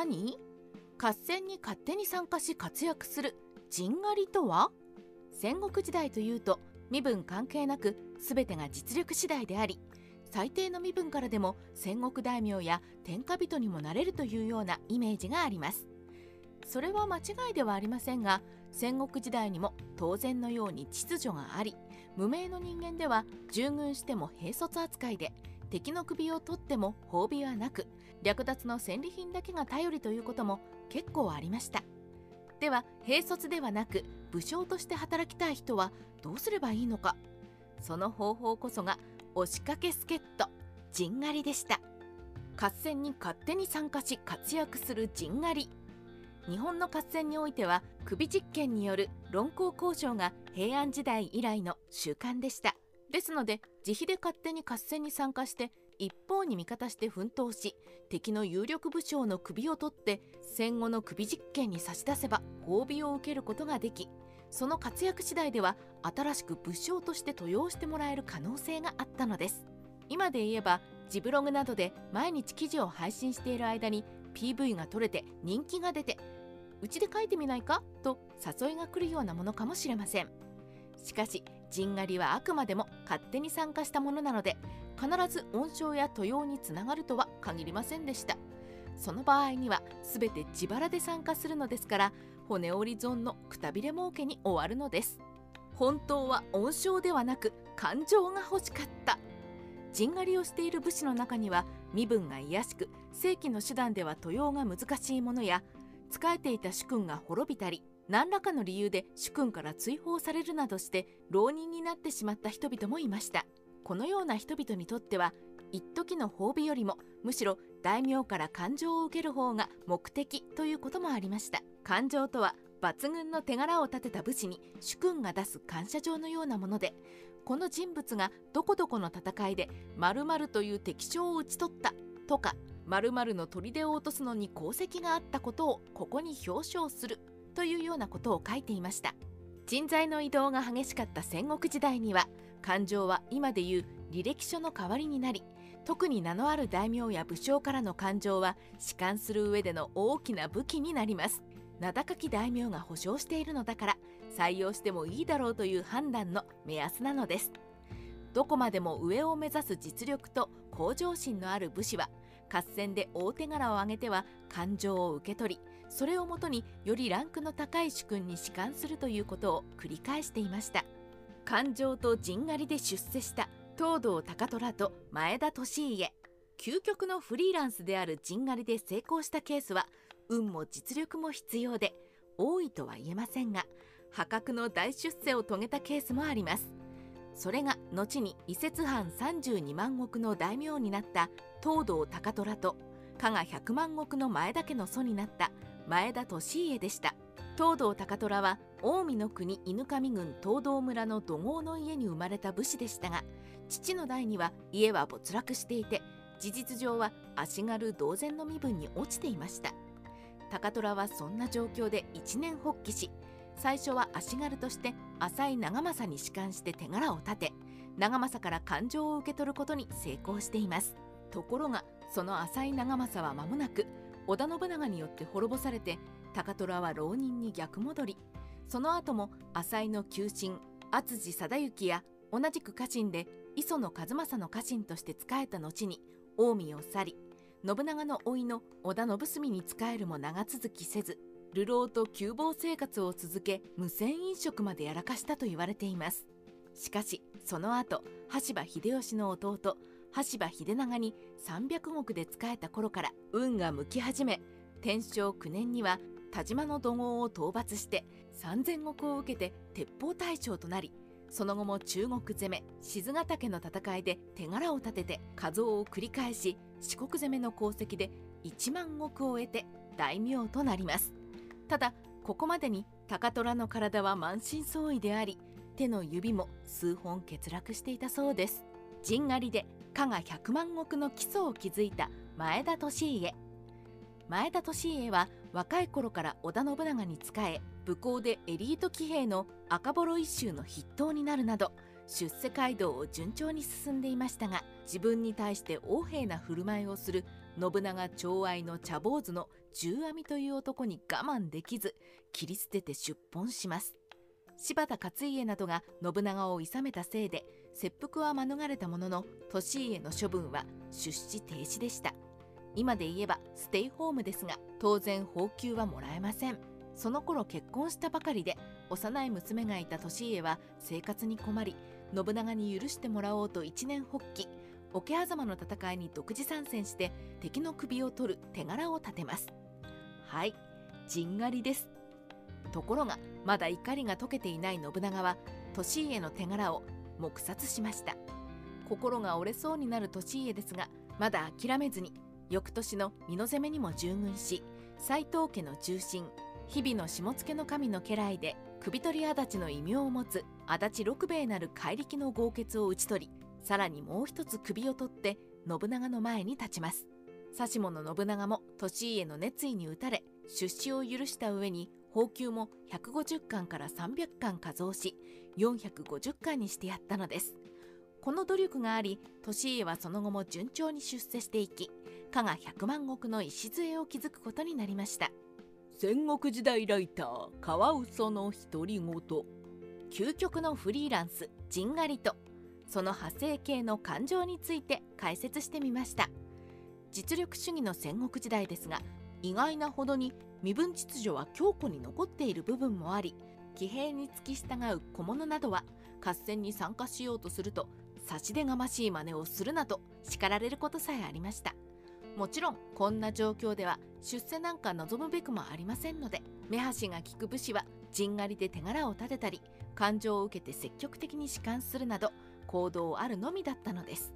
何？合戦に勝手に参加し活躍する。陣狩りとは？戦国時代というと身分関係なく全てが実力次第であり最低の身分からでも戦国大名や天下人にもなれるというようなイメージがあります。それは間違いではありませんが戦国時代にも当然のように秩序があり無名の人間では従軍しても兵卒扱いで敵の首を取っても褒美はなく略奪の戦利品だけが頼りということも結構ありました。では兵卒ではなく武将として働きたい人はどうすればいいのか。その方法こそが押しかけ助っ人陣狩りでした。合戦に勝手に参加し活躍する陣狩り。日本の合戦においては首実験による論功交渉が平安時代以来の習慣でした。ですので自費で勝手に合戦に参加して一方に味方して奮闘し敵の有力武将の首を取って戦後の首実験に差し出せば褒美を受けることができその活躍次第では新しく武将として登用してもらえる可能性があったのです。今で言えばジブログなどで毎日記事を配信している間に PV が撮れて人気が出てうちで書いてみないか？と誘いが来るようなものかもしれません。しかし陣狩りはあくまでも勝手に参加したものなので必ず恩賞や登用につながるとは限りませんでした。その場合には全て自腹で参加するのですから骨折り損のくたびれ儲けに終わるのです。本当は恩賞ではなく感情が欲しかった。陣狩りをしている武士の中には身分が卑しく正規の手段では登用が難しいものや仕えていた主君が滅びたり何らかの理由で主君から追放されるなどして浪人になってしまった人々もいました。このような人々にとっては一時の褒美よりもむしろ大名から感情を受ける方が目的ということもありました。感情とは抜群の手柄を立てた武士に主君が出す感謝状のようなものでこの人物がどこどこの戦いで〇〇という敵将を討ち取ったとか〇〇の砦を落とすのに功績があったことをここに表彰するというようなことを書いていました。人材の移動が激しかった戦国時代には感情は今でいう履歴書の代わりになり特に名のある大名や武将からの感情は弛緩する上での大きな武器になります。名高き大名が保証しているのだから採用してもいいだろうという判断の目安なのです。どこまでも上を目指す実力と向上心のある武士は合戦で大手柄を挙げては感情を受け取りそれをもとによりランクの高い主君に仕官するということを繰り返していました感情と陣狩りで出世した。東堂高虎と前田利家。究極のフリーランスである陣狩りで成功したケースは運も実力も必要で多いとは言えませんが破格の大出世を遂げたケースもあります。それが後に移設藩32万石の大名になった東堂高虎と加賀100万石の前田家の祖になった前田利家でした。東堂高虎は近江の国犬上郡東堂村の土豪の家に生まれた武士でしたが父の代には家は没落していて事実上は足軽同然の身分に落ちていました。高虎はそんな状況で一年発起し最初は足軽として浅井長政に仕官して手柄を立て長政から感情を受け取ることに成功しています。ところがその浅井長政は間もなく織田信長によって滅ぼされて高虎は浪人に逆戻りその後も浅井の旧臣篤治貞行や同じく家臣で磯野和正の家臣として仕えた後に近江を去り信長の甥の織田信澄に仕えるも長続きせず流浪と窮乏生活を続け無銭飲食までやらかしたと言われています。しかしその後羽柴秀吉の弟羽柴秀長に300石で仕えた頃から運が向き始め天正9年には田島の怒号を討伐して3000石を受けて鉄砲隊長となりその後も中国攻め静ヶ岳の戦いで手柄を立てて加増を繰り返し四国攻めの功績で1万石を得て大名となります。ただここまでに高虎の体は満身創痍であり手の指も数本欠落していたそうです。陣狩りで加賀100万石の基礎を築いた前田利家。前田利家は若い頃から織田信長に仕え武功でエリート騎兵の赤幌一州の筆頭になるなど出世街道を順調に進んでいましたが自分に対して横柄な振る舞いをする信長寵愛の茶坊主の十阿弥という男に我慢できず切り捨てて出奔します。柴田勝家などが信長を諌めたせいで切腹は免れたものの利家の処分は出資停止でした。今で言えばステイホームですが当然報給はもらえません。その頃結婚したばかりで幼い娘がいた利家は生活に困り信長に許してもらおうと一年発起。桶狭間の戦いに独自参戦して敵の首を取る手柄を立てます。はい陣狩りです。ところがまだ怒りが解けていない信長は利家の手柄を黙殺しました。心が折れそうになる利家ですがまだ諦めずに翌年の美濃攻めにも従軍し斎藤家の中心日々の下野の神の家来で首取り足立の異名を持つ足立六兵衛なる怪力の豪傑を討ち取りさらにもう一つ首を取って信長の前に立ちます。指下の信長も利家の熱意に打たれ出資を許した上に報給も150巻から300巻加増し450巻にしてやったのです。この努力があり利家はその後も順調に出世していき加賀百万石の礎を築くことになりました。戦国時代ライターカワウソの独り言。究極のフリーランスジンガリとその派生系の感情について解説してみました。実力主義の戦国時代ですが意外なほどに身分秩序は強固に残っている部分もあり騎兵に付き従う小物などは合戦に参加しようとすると差し出がましい真似をするなと叱られることさえありましたもちろんこんな状況では出世なんか望むべくもありませんので目端が利く武士は陣狩りで手柄を立てたり感情を受けて積極的に弛緩するなど行動あるのみだったのです。